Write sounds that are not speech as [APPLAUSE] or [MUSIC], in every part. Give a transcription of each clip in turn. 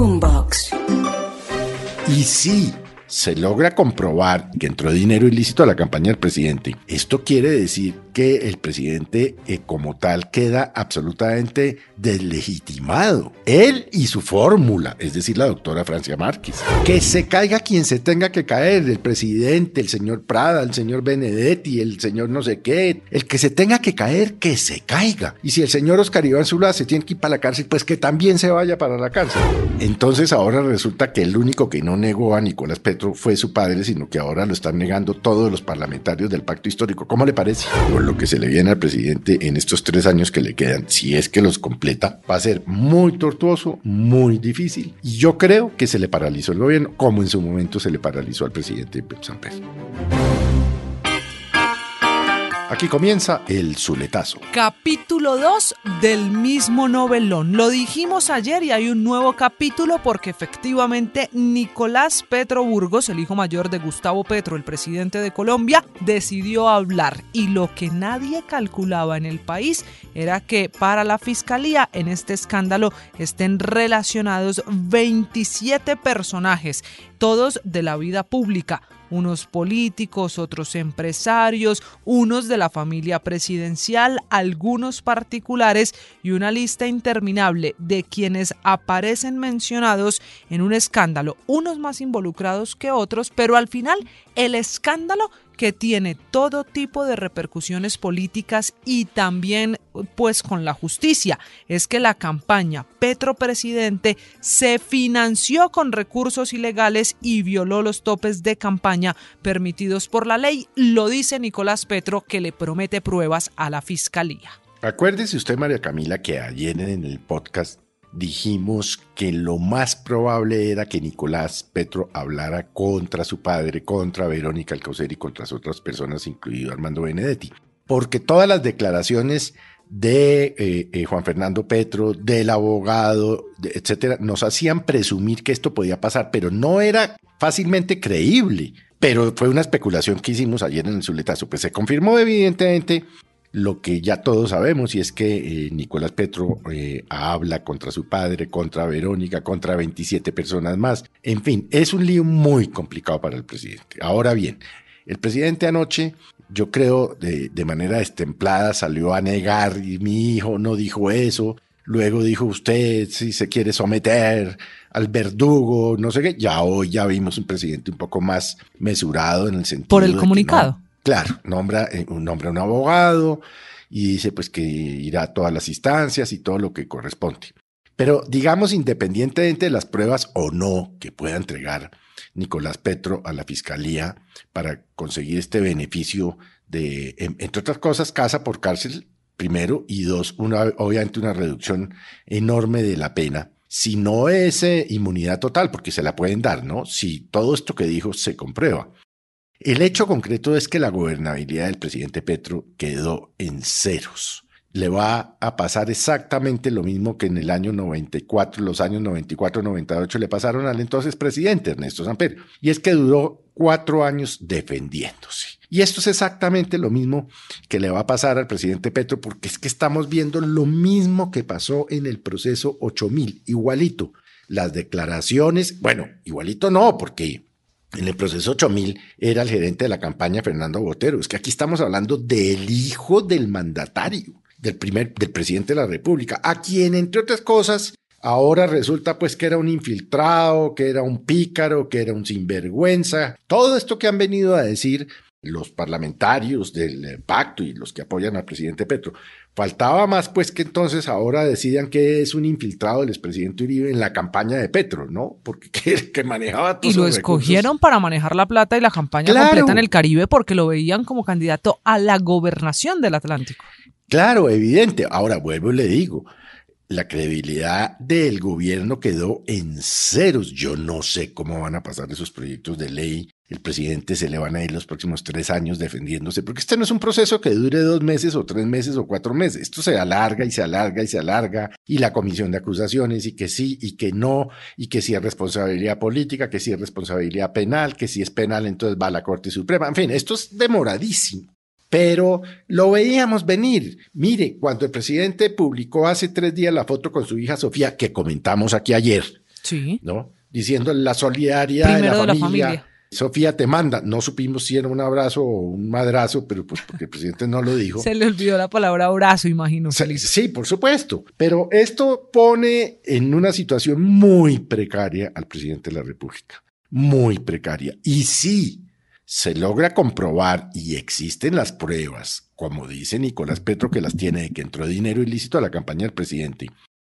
Boombox. Y sí, se logra comprobar que entró dinero ilícito a la campaña del presidente. Esto quiere decir que el presidente eh, como tal queda absolutamente deslegitimado. Él y su fórmula, es decir, la doctora Francia Márquez. Que se caiga quien se tenga que caer, el presidente, el señor Prada, el señor Benedetti, el señor no sé qué, el que se tenga que caer, que se caiga. Y si el señor Oscar Iván Zula se tiene que ir para la cárcel, pues que también se vaya para la cárcel. Entonces ahora resulta que el único que no negó a Nicolás Petro fue su padre, sino que ahora lo están negando todos los parlamentarios del pacto histórico. ¿Cómo le parece? Lo que se le viene al presidente en estos tres años que le quedan, si es que los completa, va a ser muy tortuoso, muy difícil. Y yo creo que se le paralizó el gobierno, como en su momento se le paralizó al presidente San Pedro. Aquí comienza el Zuletazo. Capítulo 2 del mismo novelón. Lo dijimos ayer y hay un nuevo capítulo porque efectivamente Nicolás Petro Burgos, el hijo mayor de Gustavo Petro, el presidente de Colombia, decidió hablar. Y lo que nadie calculaba en el país era que para la fiscalía en este escándalo estén relacionados 27 personajes, todos de la vida pública unos políticos, otros empresarios, unos de la familia presidencial, algunos particulares y una lista interminable de quienes aparecen mencionados en un escándalo, unos más involucrados que otros, pero al final el escándalo que tiene todo tipo de repercusiones políticas y también pues con la justicia. Es que la campaña Petro Presidente se financió con recursos ilegales y violó los topes de campaña permitidos por la ley, lo dice Nicolás Petro que le promete pruebas a la fiscalía. Acuérdese usted, María Camila, que ayer en el podcast dijimos que lo más probable era que Nicolás Petro hablara contra su padre, contra Verónica Alcaucer y contra las otras personas, incluido Armando Benedetti. Porque todas las declaraciones de eh, eh, Juan Fernando Petro, del abogado, etcétera, nos hacían presumir que esto podía pasar, pero no era fácilmente creíble. Pero fue una especulación que hicimos ayer en el Zuletazo. Pues se confirmó evidentemente lo que ya todos sabemos y es que eh, Nicolás Petro eh, habla contra su padre, contra Verónica, contra 27 personas más. En fin, es un lío muy complicado para el presidente. Ahora bien, el presidente anoche, yo creo, de, de manera destemplada salió a negar y mi hijo no dijo eso. Luego dijo usted si se quiere someter al verdugo, no sé qué. Ya hoy ya vimos un presidente un poco más mesurado en el sentido. Por el comunicado. Claro, nombra, eh, nombra un abogado y dice pues que irá a todas las instancias y todo lo que corresponde. Pero digamos, independientemente de las pruebas o no que pueda entregar Nicolás Petro a la fiscalía para conseguir este beneficio de, entre otras cosas, casa por cárcel, primero, y dos, una, obviamente una reducción enorme de la pena. Si no es eh, inmunidad total, porque se la pueden dar, ¿no? Si todo esto que dijo se comprueba. El hecho concreto es que la gobernabilidad del presidente Petro quedó en ceros. Le va a pasar exactamente lo mismo que en el año 94, los años 94-98 le pasaron al entonces presidente Ernesto Samper. Y es que duró cuatro años defendiéndose. Y esto es exactamente lo mismo que le va a pasar al presidente Petro, porque es que estamos viendo lo mismo que pasó en el proceso 8000, igualito. Las declaraciones, bueno, igualito no, porque en el proceso 8000 era el gerente de la campaña Fernando Botero. Es que aquí estamos hablando del hijo del mandatario, del primer, del presidente de la República, a quien, entre otras cosas, ahora resulta pues que era un infiltrado, que era un pícaro, que era un sinvergüenza. Todo esto que han venido a decir los parlamentarios del pacto y los que apoyan al presidente Petro. Faltaba más pues que entonces ahora decidan que es un infiltrado del expresidente Uribe en la campaña de Petro, ¿no? Porque [LAUGHS] que, manejaba todo. Y lo escogieron para manejar la plata y la campaña completa en el Caribe porque lo veían como candidato a la gobernación del Atlántico. Claro, evidente. Ahora vuelvo y le digo, la credibilidad del gobierno quedó en ceros. Yo no sé cómo van a pasar esos proyectos de ley. El presidente se le van a ir los próximos tres años defendiéndose, porque este no es un proceso que dure dos meses o tres meses o cuatro meses. Esto se alarga y se alarga y se alarga. Y la comisión de acusaciones y que sí y que no, y que si es responsabilidad política, que si es responsabilidad penal, que si es penal entonces va a la Corte Suprema. En fin, esto es demoradísimo pero lo veíamos venir. Mire, cuando el presidente publicó hace tres días la foto con su hija Sofía, que comentamos aquí ayer, Sí. ¿no? Diciendo la solidaridad de la de la familia. Sofía te manda. No supimos si era un abrazo o un madrazo, pero pues porque el presidente no lo dijo. Se le olvidó la palabra abrazo, imagino. Se- Sí, por supuesto. Pero esto pone en una situación muy precaria al presidente de la República. Muy precaria. Y si se logra comprobar y existen las pruebas, como dice Nicolás Petro que las tiene, de que entró dinero ilícito a la campaña del presidente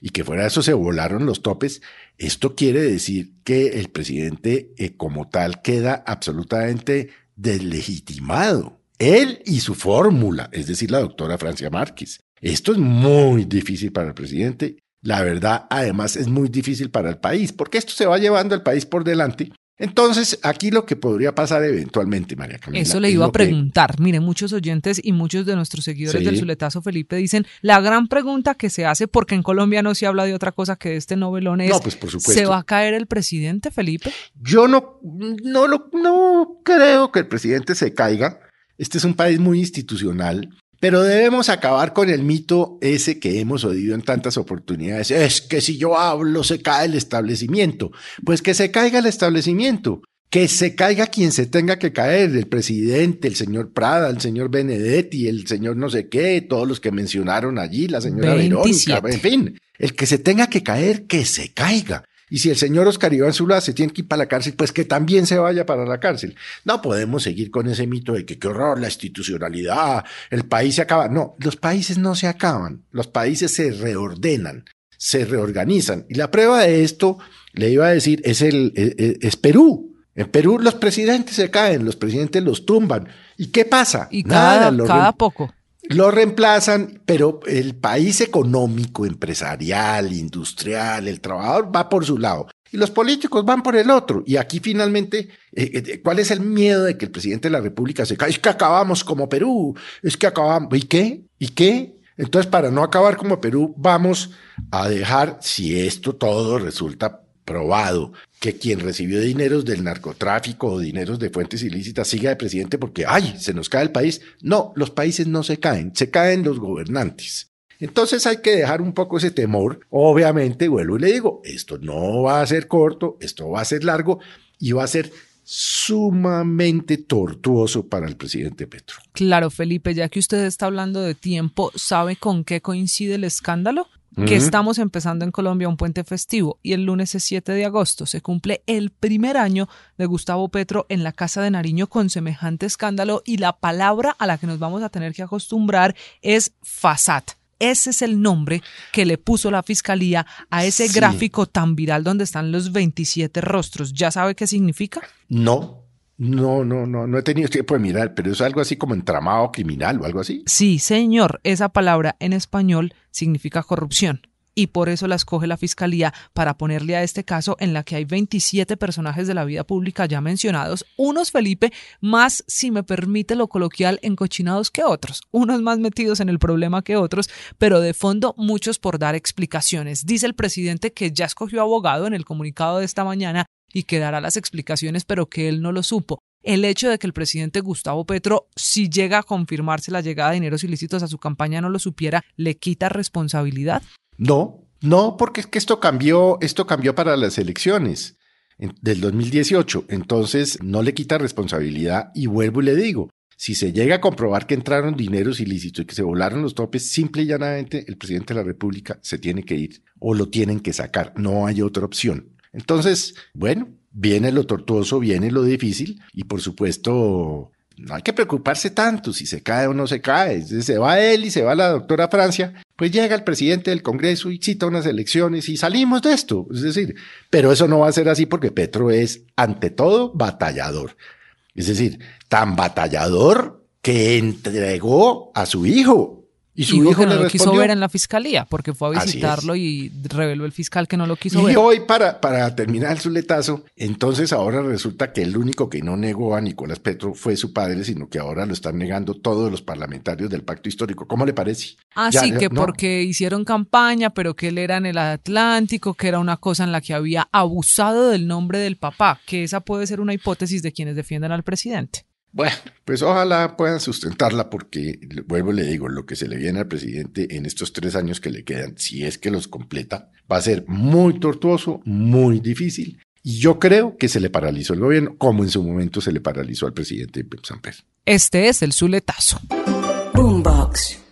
y que fuera de eso se volaron los topes, esto quiere decir que el presidente eh, como tal queda absolutamente deslegitimado. Él y su fórmula, es decir, la doctora Francia Márquez. Esto es muy difícil para el presidente. La verdad, además, es muy difícil para el país, porque esto se va llevando al país por delante. Entonces, aquí lo que podría pasar eventualmente, María Camila. Eso le iba a que- preguntar. Mire, muchos oyentes y muchos de nuestros seguidores Sí. del Zuletazo Felipe dicen, la gran pregunta que se hace, porque en Colombia no se habla de otra cosa que de este novelón, es, No, pues por supuesto. ¿se va a caer el presidente Felipe? Yo no, no, no creo que el presidente se caiga. Este es un país muy institucional, pero debemos acabar con el mito ese que hemos oído en tantas oportunidades. Es que si yo hablo se cae el establecimiento. Pues que se caiga el establecimiento. Que se caiga quien se tenga que caer, el presidente, el señor Prada, el señor Benedetti, el señor no sé qué, todos los que mencionaron allí, la señora 27. Verónica, en fin, el que se tenga que caer, que se caiga. Y si el señor Oscar Iván Zula se tiene que ir para la cárcel, pues que también se vaya para la cárcel. No podemos seguir con ese mito de que qué horror, la institucionalidad, el país se acaba. No, los países no se acaban, los países se reordenan, se reorganizan. Y la prueba de esto, le iba a decir, es, el, es, es Perú. En Perú los presidentes se caen, los presidentes los tumban. ¿Y qué pasa? Y cada, Nada, cada poco. Lo reemplazan, pero el país económico, empresarial, industrial, el trabajador va por su lado y los políticos van por el otro. Y aquí finalmente, eh, eh, ¿cuál es el miedo de que el presidente de la República se caiga? Es que acabamos como Perú, es que acabamos. ¿Y qué? ¿Y qué? Entonces, para no acabar como Perú, vamos a dejar, si esto todo resulta probado, que quien recibió dineros del narcotráfico o dineros de fuentes ilícitas siga de presidente porque, ay, se nos cae el país. No, los países no se caen, se caen los gobernantes. Entonces hay que dejar un poco ese temor. Obviamente, vuelvo y le digo, esto no va a ser corto, esto va a ser largo y va a ser sumamente tortuoso para el presidente Petro. Claro, Felipe, ya que usted está hablando de tiempo, ¿sabe con qué coincide el escándalo? Que estamos empezando en Colombia un puente festivo y el lunes es 7 de agosto. Se cumple el primer año de Gustavo Petro en la Casa de Nariño con semejante escándalo y la palabra a la que nos vamos a tener que acostumbrar es FASAT. Ese es el nombre que le puso la fiscalía a ese Sí. gráfico tan viral donde están los 27 rostros. ¿Ya sabe qué significa? No, no, no, no, no he tenido tiempo de mirar, pero es algo así como entramado criminal o algo así. Sí, señor, esa palabra en español significa corrupción. Y por eso la escoge la Fiscalía para ponerle a este caso en la que hay 27 personajes de la vida pública ya mencionados, unos Felipe más, si me permite lo coloquial, encochinados que otros, unos más metidos en el problema que otros, pero de fondo muchos por dar explicaciones. Dice el presidente que ya escogió abogado en el comunicado de esta mañana y que dará las explicaciones, pero que él no lo supo. El hecho de que el presidente Gustavo Petro, si llega a confirmarse la llegada de dineros ilícitos a su campaña, no lo supiera, ¿le quita responsabilidad? No, no, porque es que esto cambió, esto cambió para las elecciones del 2018. Entonces no le quita responsabilidad y vuelvo y le digo, si se llega a comprobar que entraron dineros ilícitos y que se volaron los topes, simple y llanamente el presidente de la República se tiene que ir o lo tienen que sacar. No hay otra opción. Entonces, bueno, viene lo tortuoso, viene lo difícil y por supuesto no hay que preocuparse tanto si se cae o no se cae. Se va él y se va la doctora Francia, pues llega el presidente del Congreso y cita unas elecciones y salimos de esto. Es decir, pero eso no va a ser así porque Petro es, ante todo, batallador. Es decir, tan batallador que entregó a su hijo. Y su hijo, que no le lo quiso ver en la fiscalía porque fue a visitarlo y reveló el fiscal que no lo quiso Y ver. hoy, para, para terminar su letazo, entonces ahora resulta que el único que no negó a Nicolás Petro fue su padre, sino que ahora lo están negando todos los parlamentarios del pacto histórico. ¿Cómo le parece? Así ya, que no. porque hicieron campaña, pero que él era en el Atlántico, que era una cosa en la que había abusado del nombre del papá, que esa puede ser una hipótesis de quienes defienden al presidente. Bueno, pues ojalá puedan sustentarla porque, vuelvo y le digo, lo que se le viene al presidente en estos tres años que le quedan, si es que los completa, va a ser muy tortuoso, muy difícil. Y yo creo que se le paralizó el gobierno, como en su momento se le paralizó al presidente San Pedro. Este es el Zuletazo. Boombox.